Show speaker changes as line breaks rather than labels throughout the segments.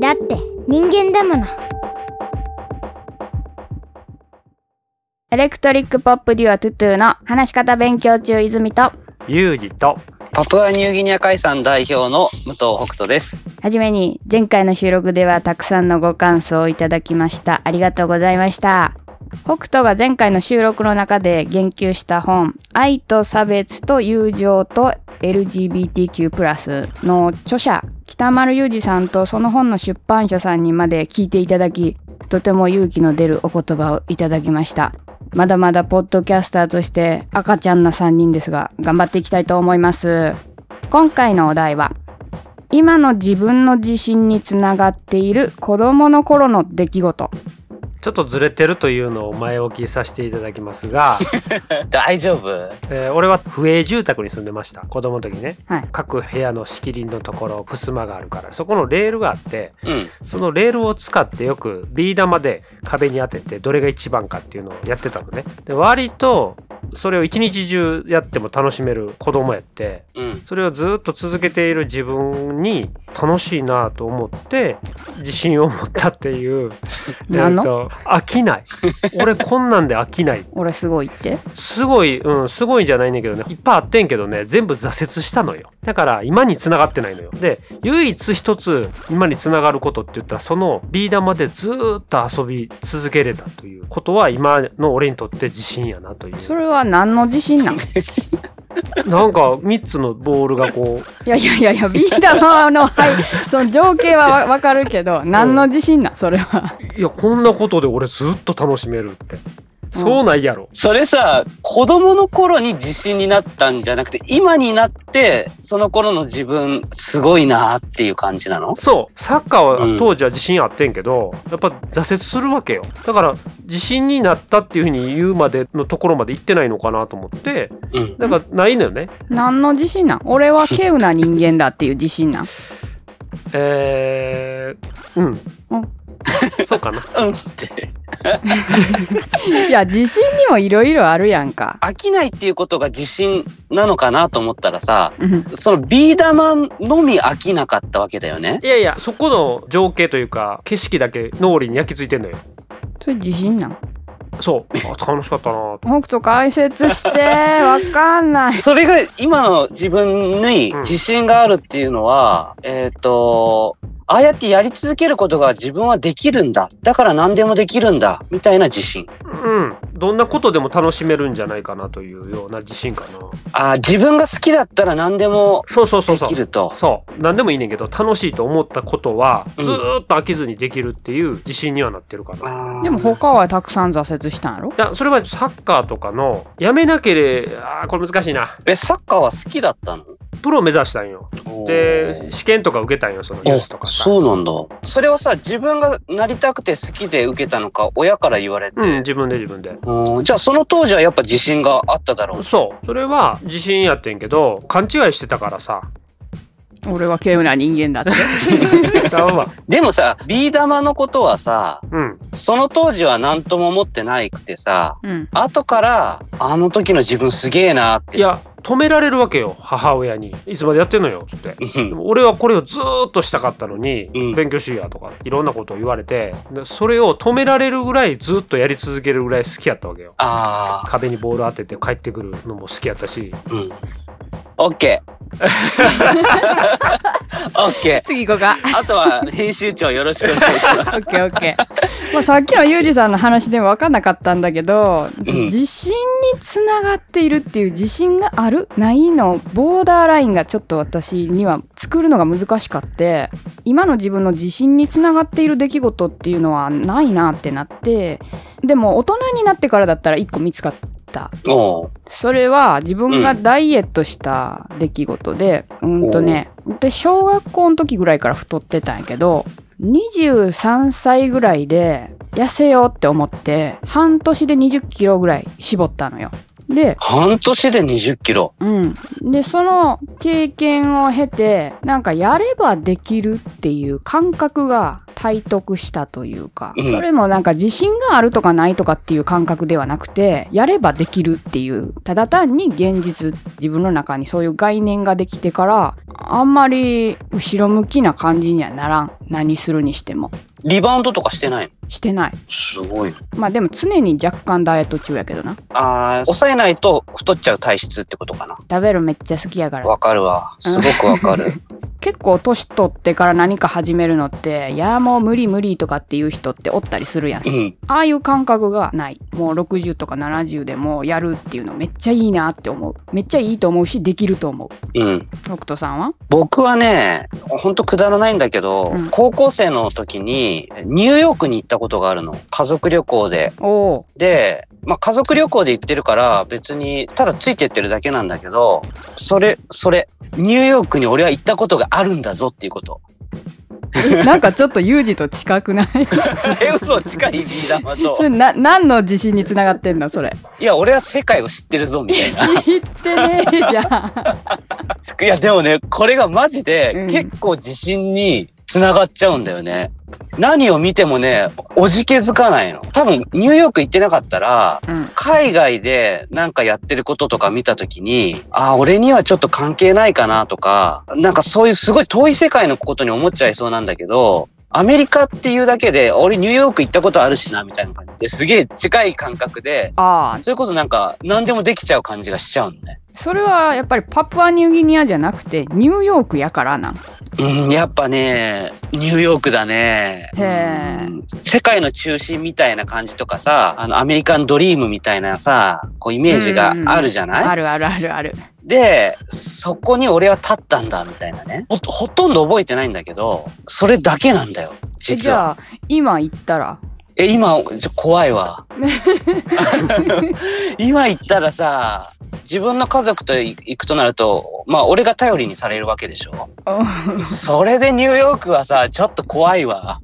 だって人間だもの。
エレクトリックポップデュオトゥトゥの話し方勉強中泉と。
ユージと。
パプアニューギニア海産代表の武藤北斗です。
はじめに前回の収録ではたくさんのご感想をいただきました。ありがとうございました北斗が前回の収録の中で言及した本「愛と差別と友情と LGBTQ+」の著者北丸裕二さんとその本の出版社さんにまで聞いていただきとても勇気の出るお言葉をいただきました。まだまだポッドキャスターとして赤ちゃんな3人ですが頑張っていきたいと思います。今回のお題は今の自分の自信につながっている子供の頃の出来事。
ちょっとずれてるというのを前置きさせていただきますが、
大丈夫？
えー俺は不営住宅に住んでました。子供の時ね。
はい。
各部屋の仕切りのところ襖があるから。そこのレールがあって
うん。
そのレールを使ってよくビー玉で壁に当ててどれが一番かっていうのをやってたのね。で割とそれを一日中やっても楽しめる子供やって
うん。
それをずっと続けている自分に楽しいなと思って自信を持ったっていう
何の？
飽きない。俺こんなんで飽きない。
俺すごいって？
すごい、うん、すごいんじゃないんだけどね。いっぱいあってんけどね。全部挫折したのよ。だから今に繋がってないのよ。で唯一一つ今に繋がることって言ったらそのビー玉でずーっと遊び続けれたということは今の俺にとって自信やなという。
それは何の自信なん？い
なんか3つのボールがこう。
やいやいやいやビー玉の、はい、その情景はわわかるけど何の自信なん？それは。い
やこんなことで俺ずっと楽しめるってそうないやろ、
それさ、子供の頃に自信になったんじゃなくて、今になって、その頃の自分、すごいなっていう感じなの？
そう。サッカー
うん。
は当時は自信あってんけど、やっぱ挫折するわけよ。だから自信になったっていうふうに言うまでのところまで行ってないのかなと思って
うん。
だからないのよね。
何の自信なん？俺は稀有な人間だっていう自信なん？
えー、うん そうかな。
いや自信にもいろいろあるやんか。
飽きないっていうことが自信なのかなと思ったらさ、
うん。
そのビー玉のみ飽きなかったわけだよね。
いやいやそこの情景というか景色だけ脳裏に焼き付いてんのよ。
それ自信なん？
そう。あ楽しかったな。と
北斗解説して わかんない。
それが今の自分に自信があるっていうのは、えっ、と、ああやってやり続けることが自分はできるんだ。だから何でもできるんだ。みたいな自信。
うん。どんなことでも楽しめるんじゃないかなというような自信かな。
ああ、自分が好きだったら何でも
そうそうそう
で
そう。
きると。
そう。何でもいいねんけど楽しいと思ったことは
うん。
ずーっと飽きずにできるっていう自信にはなってるかな、い
あー。
でも他はたくさん挫折したんやろ？
やそれはサッカーとかのやめなければあーこれ難しいな。
え、サッカーは好きだったの？
プロ目指したんよで試験とか受けたんよそのユースとか
あ
さ
そうなんだ。それはさ、自分がなりたくて好きで受けたのか、親から言われて。
うん自分で自分で
うんじゃあその当時はやっぱ自信があっただろう。
そうそれは自信やってんけど勘違いしてたからさ
俺は稀有な人間だって。
でもさ、ビー玉のことはさ、
うん。
その当時は何とも思ってないくてさ、
うん。
後から、あの時の自分すげえなって。
いや止められるわけよ母親に「いつまでやってんのよ」って。俺はこれをずーっとしたかったのに、
うん。
勉強しいやとかいろんなことを言われてでそれを止められるぐらいずっとやり続けるぐらい好きやったわけよ。
ああ、
壁にボール当てて帰ってくるのも好きやったし。
うん。オッケー。オッケ
次行こうか
ー。あとは編集長よろしくお願いします。
オッケーオッケー。まあさっきのユージさんの話でも分かんなかったんだけど、その自信につながっているっていう自信があるないのボーダーラインがちょっと私には作るのが難しかって今の自分の自信につながっている出来事っていうのはないなってなってでも大人になってからだったら1個見つかった。それは自分がダイエットした出来事で、うん、とねで小学校の時ぐらいから太ってたんやけど23歳ぐらいで痩せようって思って半年で20キロぐらい絞ったのよ。で、
半年で20キロ。
うん。で、その経験を経て、なんかやればできるっていう感覚が体得したというか、
うん
それもなんか自信があるとかないとかっていう感覚ではなくてやればできるっていうただ単に現実自分の中にそういう概念ができてからあんまり後ろ向きな感じにはならん何するにしても
リバウンドとかしてないの？
してない
すごい。
まあでも常に若干ダイエット中やけどな
ああ、抑えないと太っちゃう体質ってことかな。
食べるめっちゃ好きやから
わかるわ。すごくわかる。
結構年取ってから何か始めるのっていやもう無理無理とかっていう人っておったりするやん
うん。
ああいう感覚がないもう60とか70でもやるっていうのめっちゃいいなって思うめっちゃいいと思うしできると思う
うん。
北斗さんは？
僕はね、ほんとくだらないんだけど、
うん
高校生の時にニューヨークに行ったことがあるの。家族旅行で。で、まあ家族旅行で行ってるから別にただついてってるだけなんだけど、それ、それ、ニューヨークに俺は行ったことがあるんだぞっていうこと。
なんかちょっとユージと近くない？
え、嘘近いビー玉と
そ。れな何の自信につながってんのそれ？
いや、俺は世界を知ってるぞみたいな。
知ってねえじゃん
いや、でもね、これがマジ
う
で
ん
結構自信につながっちゃうんだよね。何を見てもね、おじけづかないの。多分、ニューヨーク行ってなかったら、
うん
海外でなんかやってることとか見たときに、ああ、俺にはちょっと関係ないかなとか、なんかそういうすごい遠い世界のことに思っちゃいそうなんだけど、アメリカっていうだけで、俺ニューヨーク行ったことあるしな、みたいな感じですげえ近い感覚で、
ああ。
それこそなんか何でもできちゃう感じがしちゃうのね。
それはやっぱりパプアニューギニアじゃなくてニューヨークやからな。ん
うん、やっぱね、ニューヨークだね。
へ
世界の中心みたいな感じとかさ、あの、アメリカンドリームみたいなさ、こうイメージがあるじゃない、
あるあるあるある
で、そこに俺は立ったんだ、みたいなね。ほ、ほとんど覚えてないんだけど、それだけなんだよ、
え
実は。
じゃあ今行ったら？
え、今、ちょ怖いわ。今言ったらさ、自分の家族と行くとなると、まあ俺が頼りにされるわけでしょそれでニューヨークはさ、ちょっと怖いわ。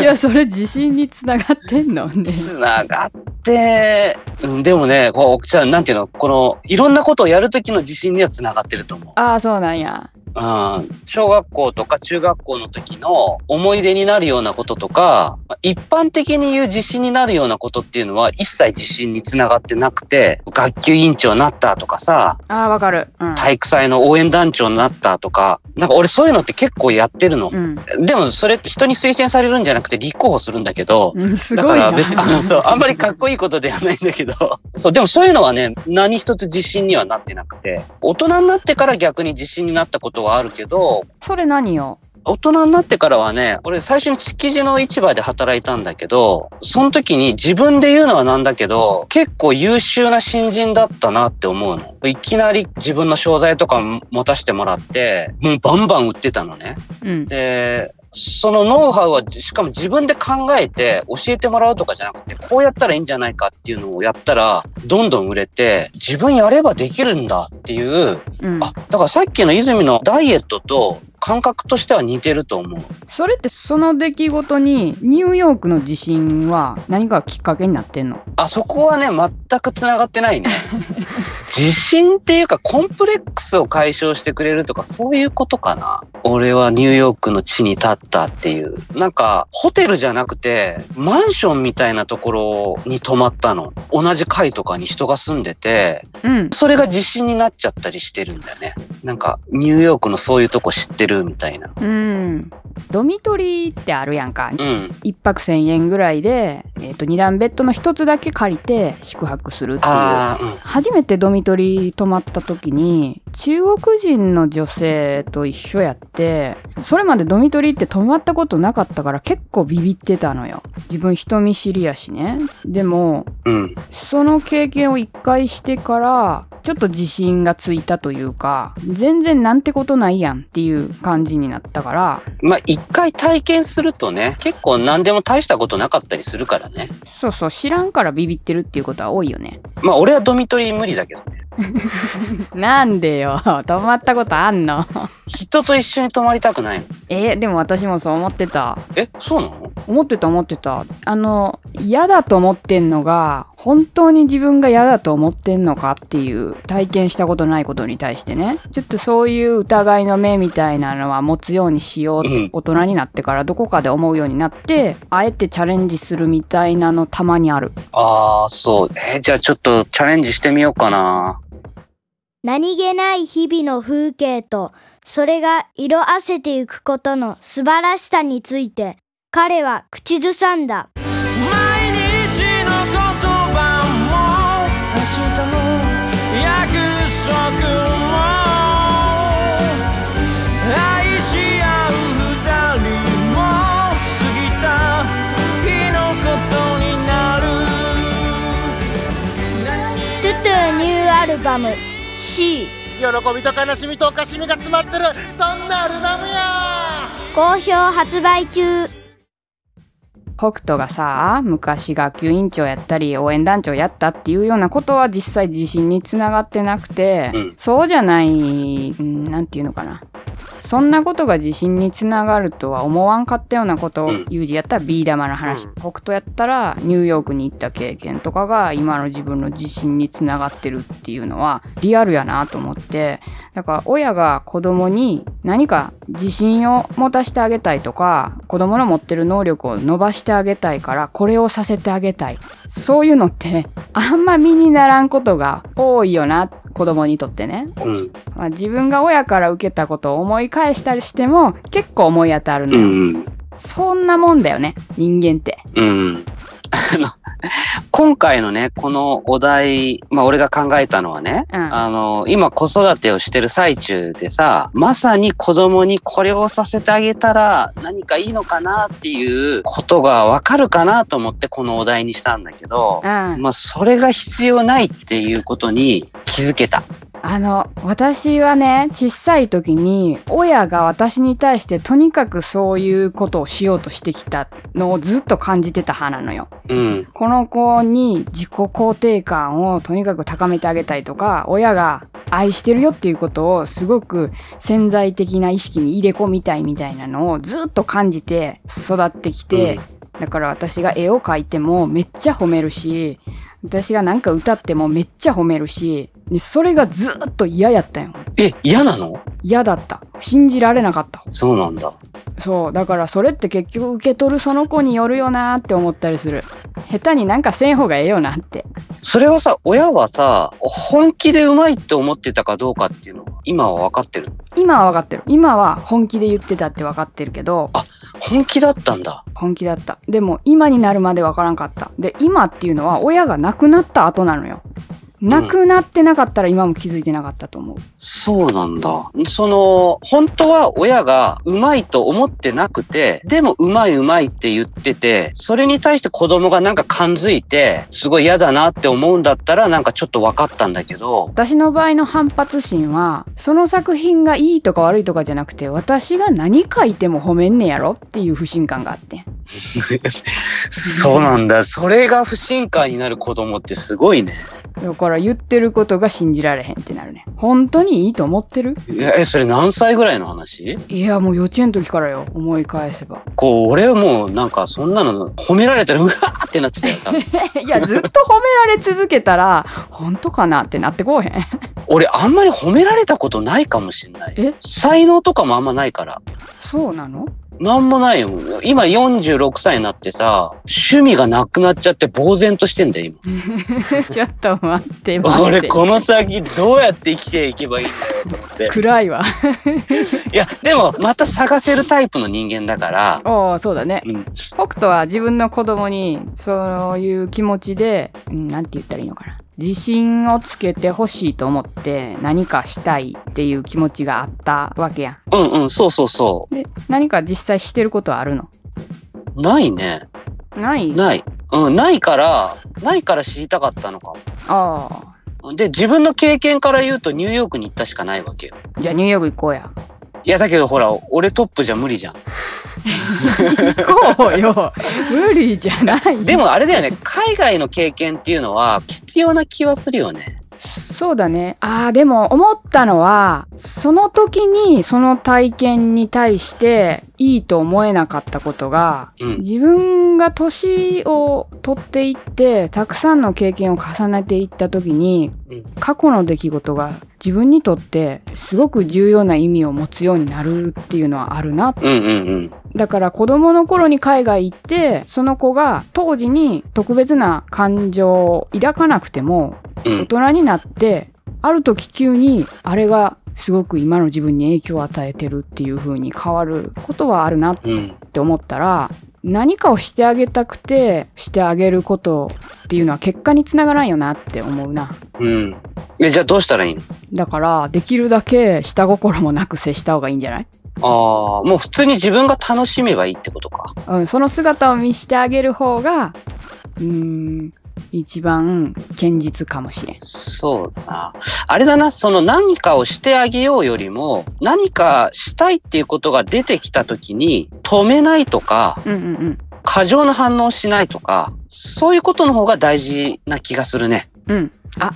いやそれ自信につながってんのね
つながっで、うん、でもね、こう、じゃあなんていうの、この、いろんなことをやるときの自信にはつながってると思う。
ああそうなんや
うん、小学校とか中学校の時の思い出になるようなこととか、まあ一般的に言う自信になるようなことっていうのは一切自信につながってなくて、学級委員長になったとかさ、
ああわかる。うん、
体育祭の応援団長になったとか、なんか俺そういうのって結構やってるの。
うん。
でもそれ人に推薦されるんじゃなくて立候補するんだけど、
うん、す
だ
ごいな。
からあのそう、あんまりかっこいいことではないんだけど、そう、でもそういうのはね、何一つ自信にはなってなくて、大人になってから逆に自信になったことはあるけど、
それ何よ？
大人になってからはね、俺最初に築地の市場で働いたんだけど、その時に自分で言うのはなんだけど、結構優秀な新人だったなって思うの。いきなり自分の商材とか持たせてもらって、もうバンバン売ってたのね。
うん
で、そのノウハウは、しかも自分で考えて教えてもらうとかじゃなくて、こうやったらいいんじゃないかっていうのをやったら、どんどん売れて、自分やればできるんだっていう、
うん
あ、だからさっきの泉のダイエットと感覚としては似てると思う。
それってその出来事にニューヨークの地震は何かきっかけになってんの？
あそこはね、全く繋がってないね。自信っていうか、コンプレックスを解消してくれるとか、そういうことかな。俺はニューヨークの地に立ったっていう。なんか、ホテルじゃなくて、マンションみたいなところに泊まったの。同じ階とかに人が住んでて、
うん
それが自信になっちゃったりしてるんだよね。なんか、ニューヨークのそういうとこ知ってるみたいな。
うんドミトリーってあるやんか
うん。
一泊1,000円ぐらいで、えー、と2段ベッドの一つだけ借りて宿泊するっていう。初めてドミトリー泊まった時に中国人の女性と一緒やってそれまでドミトリーって泊まったことなかったから結構ビビってたのよ自分人見知りやしねでも
うん。
その経験を一回してからちょっと自信がついたというか全然なんてことないやんっていう感じになったから
まあ、一回体験するとね、結構何でも大したことなかったりするからね。
そうそう知らんからビビってるっていうことは多いよね
まあ、俺はドミトリー無理だけどね。
なんでよ。泊まったことあんの？
人と一緒に泊まりたくないの？
えでも私もそう思ってた。
え、そうなの？
思ってた思ってた。あの嫌だと思ってんのが本当に自分が嫌だと思ってんのかっていう体験したことないことに対してね。ちょっとそういう疑いの目みたいなのは持つようにしようって
うん。
大人になってからどこかで思うようになってあえてチャレンジするみたいなのたまにある。
ああ、そう。えーじゃあちょっとチャレンジしてみようかな。
何気ない日々の風景とそれが色あせていくことの素晴らしさについて彼は口ずさんだ。
毎日の言葉も明日の約束も愛し合う二人も過ぎた日のことになる。
トゥトゥニューアルバム C
喜びと悲しみとおかしみが詰まってる。そんなアルバムや。
好評発売中。
北斗がさ昔学級委員長やったり応援団長やったっていうようなことは実際自信につながってなくて、
うん。
そうじゃないうんなんていうのかなそんなことが自信につながるとは思わんかったようなことを
うん。
ユージやったらビー玉の話、
うん。
北斗やったらニューヨークに行った経験とかが今の自分の自信につながってるっていうのはリアルやなと思ってだから親が子供に何か自信を持たせてあげたいとか子供の持ってる能力を伸ばしてあげたいからこれをさせてあげたいそういうのってあんま身にならんことが多いよな子供にとってね、
うん。
まあ、自分が親から受けたことを思い返したりしても結構思い当たるの
う
よ、
ん。
そんなもんだよね人間って
うん。あの、今回のね、このお題、まあ俺が考えたのはね、
うん
あの、今子育てをしてる最中でさ、まさに子供にこれをさせてあげたら何かいいのかなっていうことがわかるかなと思ってこのお題にしたんだけど、
うん
まあそれが必要ないっていうことに気づけた。
あの私はね小さい時に親が私に対してとにかくそういうことをしようとしてきたのをずっと感じてた派なのよ。
うん。
この子に自己肯定感をとにかく高めてあげたいとか親が愛してるよっていうことをすごく潜在的な意識に入れ込みたいみたいなのをずっと感じて育ってきて、だから私が絵を描いてもめっちゃ褒めるし私がなんか歌ってもめっちゃ褒めるしでそれがずっと嫌やったんよ。
え、嫌なの？
嫌だった。信じられなかった。
そうなんだ。
そう。だからそれって結局受け取るその子によるよなーって思ったりする。下手になんかせん方がええよなって。
それはさ、親はさ、本気でうまいって思ってたかどうかっていうのは、今は分かってる？
今は分かってる。今は本気で言ってたって分かってるけど。
本気だったんだ。
本気だった。でも今になるまで分からんかった。で今っていうのは親が亡くなった後なのよ亡くなってなかったら今も気づいてなかったと思う、
そうなんだ。その、本当は親がうまいと思ってなくて、でもうまいうまいって言ってて、それに対して子供がなんか感づいて、すごい嫌だなって思うんだったらなんかちょっと分かったんだけど、
私の場合の反発心はその作品がいいとか悪いとかじゃなくて私が何書いても褒めんねやろっていう不信感があって
そうなんだ。それが不信感になる子供ってすごいね。
だから言ってることが信じられへんってなるね。本当にいいと思ってる？
いやえ、それ何歳ぐらいの話？
いやもう幼稚園の時からよ思い返せば。
こう、俺はもうなんかそんなの褒められたらうわーってなってたよ。多分。
いやずっと褒められ続けたら本当かなってなってこうへん？
俺あんまり褒められたことないかもしんない。
え？
才能とかもあんまないから。
そうなの？
なんもないよ。今46歳になってさ、趣味がなくなっちゃって呆然としてんだよ、
ちょっと待って
今。
待って
俺この先どうやって生きていけばいいんだよと思って。
暗いわ
いや、でもまた探せるタイプの人間だから、
おおそうだね
うん、
北斗は自分の子供にそういう気持ちで、うん、なんて言ったらいいのかな自信をつけてほしいと思って何かしたいっていう気持ちがあったわけや
うんうん、そうそうそ
んで何か実際してることはあるの？
う。ないね。
ない？
ない。うん、ないから、ないから知りたかったのか
ああ
も。で、自分の経験から言うとニューヨークに行ったしかないわけよ。
じゃあニューヨーク行こうや
いや、だけどほら、俺トップじゃ無理じゃん。
行こうよ無理じゃない
でもあれだよね、海外の経験っていうのは必要な気はするよね。
そうだねあーでも思ったのはその時にその体験に対していいと思えなかったことが
うん。
自分が年を取っていってたくさんの経験を重ねていった時に
うん
過去の出来事が自分にとってすごく重要な意味を持つようになるっていうのはあるな
うんうんうん。
だから子供の頃に海外行ってその子が当時に特別な感情を抱かなくても
うん
大人になってある時急にあれがすごく今の自分に影響を与えてるっていう風に変わることはあるなっ
うん。
て思ったら何かをしてあげたくてしてあげることっていうのは結果につながらんよなって思うな
うん。え、じゃあどうしたらいいの？
だからできるだけ下心もなく接した方がいいんじゃない？
ああ、もう普通に自分が楽しめばいいってことか。
うん、その姿を見してあげる方がうーん一番堅実かもしれん
そうだな。あれだな、その何かをしてあげようよりも、何かしたいっていうことが出てきた時に、止めないとか、
うんうんうん
過剰な反応しないとか、そういうことの方が大事な気がするね。
うんあ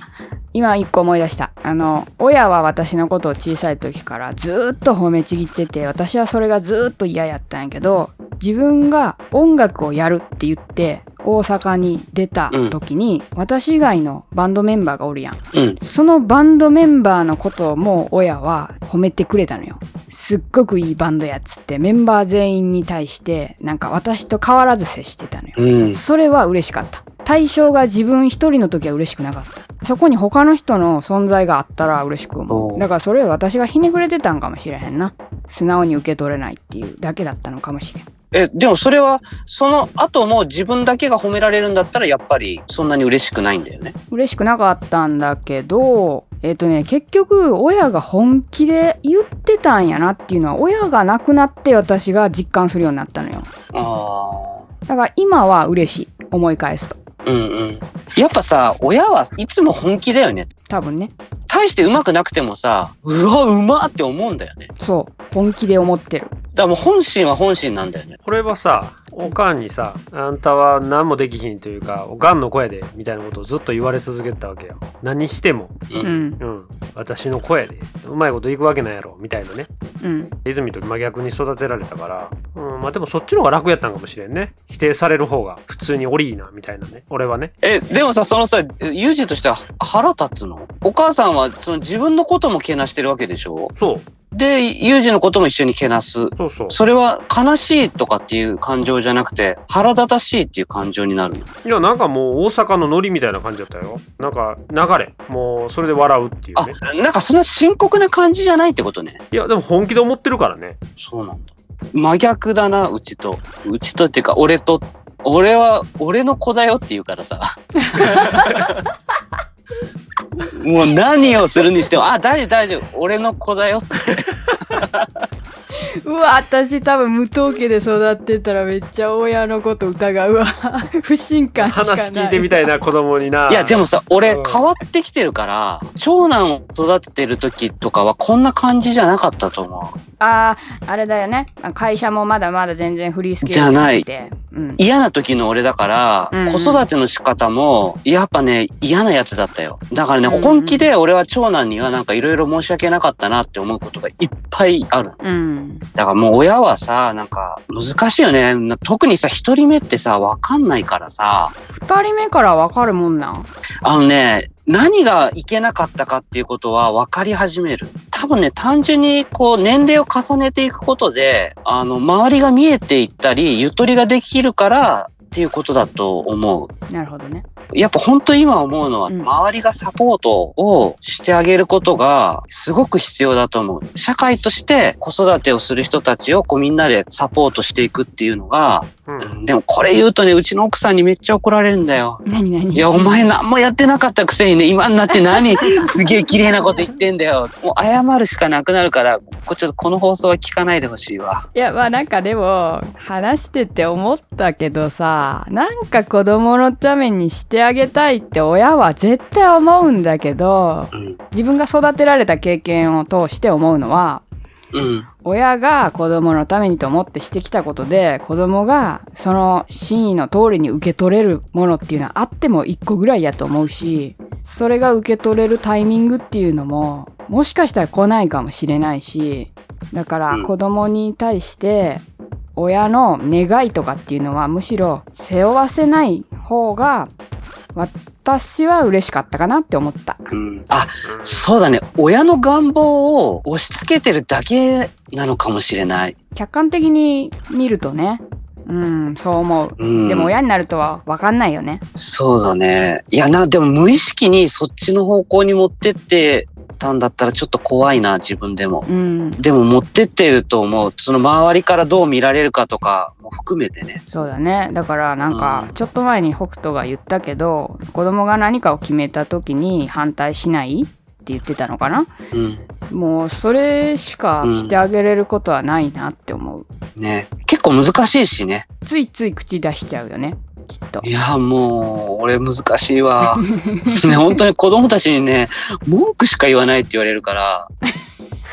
今一個思い出したあの親は私のことを小さい時からずーっと褒めちぎってて私はそれがずーっと嫌やったんやけど自分が音楽をやるって言って大阪に出た時に、私以外のバンドメンバーがおるやん
うん。
そのバンドメンバーのことも親は褒めてくれたのよ。すっごくいいバンドやっつってメンバー全員に対してなんか私と変わらず接してたのよ。
うん。
それは嬉しかった。対象が自分一人の時は嬉しくなかった。そこに他の人の存在があったら嬉しく思
う。
だからそれは私がひねくれてたんかもしれへんな。素直に受け取れないっていうだけだったのかもしれん。
え、でもそれは、その後も自分だけが褒められるんだったら、やっぱりそんなに嬉しくないんだよね。
嬉しくなかったんだけど、えっ、とね、結局、親が本気で言ってたんやなっていうのは、親が亡くなって私が実感するようになったのよ。
あ
だから今は嬉しい。思い返すと。
あ。うんうん。やっぱさ、親はいつも本気だよね。
多分ね。
大して上手くなくてもさ、うわ、うまって思うんだよね。
そう。本気で思ってる。
だからもう本心は本心なんだよね。
これはさおかんにさあんたは何もできひんというかおかんの声でみたいなことをずっと言われ続けてたわけよ。何しても。
う。
うん。ん。
うん。私の声で。うまいこといくわけないやろ。みたいなね。
うん。
泉と真逆に育てられたから、うん、まあでもそっちの方が楽やったんかもしれんね。否定される方が普通にオリーなみたいなね。俺はね。
え、でもさ、そのさ、ユージとしては腹立つの？お母さんはその自分のこともけなしてるわけでしょ？
そう
で、ユージのことも一緒にけなす。
そうそう
それは悲しいとかっていう感情じゃなくて、腹立たしいっていう感情になるの。
いやなんかもう大阪のノリみたいな感じだったよなんか流れもうそれで笑うっていう
あ
ね、
なんかそんな深刻な感じじゃないってことね。
いやでも本気で思ってるからね
そうなんだ。真逆だな、うちと。うちとっていうか、俺と。俺は、俺の子だよって言うからさ。もう何をするにしても、あ、大丈夫大丈夫。俺の子だよって。
うわ、私多分無統計で育ってたらめっちゃ親のこと疑うわ。不信感しかない。
話聞いてみたいな子供にない
や、でもさ、俺
うん
変わってきてるから、長男を育ててる時とかはこんな感じじゃなかったと思う。
ああ、あれだよね。会社もまだまだ全然フリースケール
じゃない
で。うん。
嫌な時の俺だから、
うんうん
子育ての仕方も、やっぱね、嫌なやつだったよ。だからね、
うんうん
本気で俺は長男にはなんかいろいろ申し訳なかったなって思うことがいっぱいある。
うん。
だからもう親はさ、なんか難しいよね。な特にさ、一人目ってさ、わかんないからさ、
二人目からわかるもんなん？
あのね、何がいけなかったかっていうことは分かり始める。多分ね、単純にこう年齢を重ねていくことで、あの、周りが見えていったり、ゆとりができるからっていうことだと思う。
なるほどね。
やっぱ本当今思うのは、
うん
周りがサポートをしてあげることがすごく必要だと思う。社会として子育てをする人たちをこうみんなでサポートしていくっていうのが、
うん
でもこれ言うとね、うちの奥さんにめっちゃ怒られるんだよ。
何何？
いや、お前何もやってなかったくせにね、今になって何、すげえ綺麗なこと言ってんだよ。もう謝るしかなくなるから、こちょっとこの放送は聞かないでほしいわ。
いやまあなんかでも話してて思ったけどさなんか子供のためにしてあげたいって親は絶対思うんだけど
うん。
自分が育てられた経験を通して思うのは
うん。
親が子供のためにと思ってしてきたことで子供がその真意の通りに受け取れるものっていうのはあっても一個ぐらいやと思うしそれが受け取れるタイミングっていうのももしかしたら来ないかもしれないしだから
うん
子供に対して親の願いとかっていうのはむしろ背負わせない方が私は嬉しかったかなって思った。
うん。あ、そうだね。親の願望を押し付けてるだけなのかもしれない。
客観的に見るとねうんそう思う。
うん。
でも親になるとは分かんないよね。
そうだね。いやな、でも無意識にそっちの方向に持ってってたんだったらちょっと怖いな、自分でも。
うん
でも持ってってると思う。その周りからどう見られるかとかも含めてね。
そうだねだからなんか
うん
ちょっと前に北斗が言ったけど子供が何かを決めた時に反対しないって言ってたのかな？
うん。
もうそれしかしてあげれることはないなって思う、
ね。結構難しいしね。
ついつい口出しちゃうよねきっと
いや、もう、俺難しいわ。ね、本当に子供たちにね、文句しか言わないって言われるから、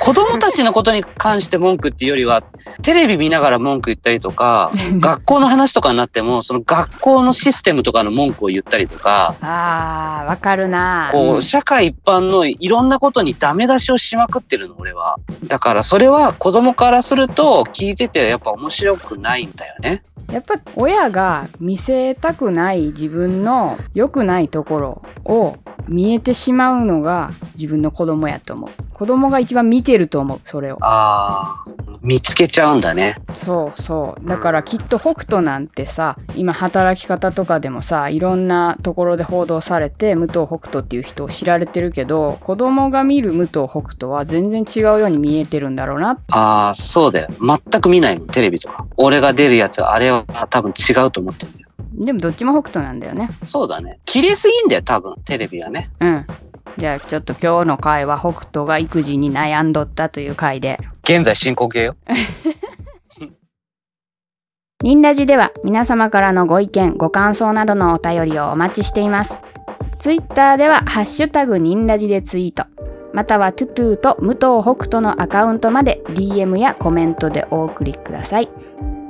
子供たちのことに関して文句っていうよりは、テレビ見ながら文句言ったりとか、学校の話とかになっても、その学校のシステムとかの文句を言ったりとか、
あーわかるな
こう、
うん
社会一般のいろんなことにダメ出しをしまくってるの、俺は。だからそれは子供からすると聞いててやっぱ面白くないんだよね。
やっぱ親が見せたくない自分の良くないところを見えてしまうのが自分の子供やと思う子供が一番見てると思うそれを
ああ、見つけちゃうんだね。
そうそうだからきっと北斗なんてさ今働き方とかでもさいろんなところで報道されて武藤北斗っていう人を知られてるけど子供が見る武藤北斗は全然違うように見えてるんだろうな
ああ、そうだよ。全く見ないもん、テレビとか。俺が出るやつ、あれは多分違うと思ってるんだよ。
でもどっちも北斗なんだよね
そうだね。綺麗すぎんだよ、多分、テレビはね。
うんじゃあちょっと今日の回は北斗が育児に悩んどったという回で
現在進行形よ。
ニンラジでは皆様からのご意見、ご感想などのお便りをお待ちしています。ツイッターではハッシュタグニンラジでツイート、またはトゥトゥと武藤北斗のアカウントまで DM やコメントでお送りください。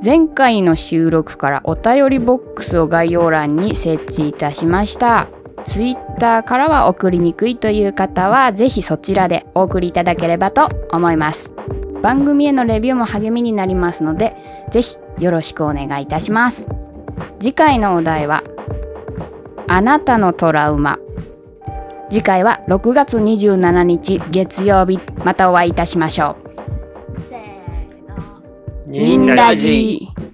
前回の収録からお便りボックスを概要欄に設置いたしました。ツイッターからは送りにくいという方はぜひそちらでお送りいただければと思います。番組へのレビューも励みになりますので、ぜひよろしくお願いいたします。次回のお題は、あなたのトラウマ。次回は6月27日月曜日、またお会いいたしましょう。
せーの
ニンラジ
ジ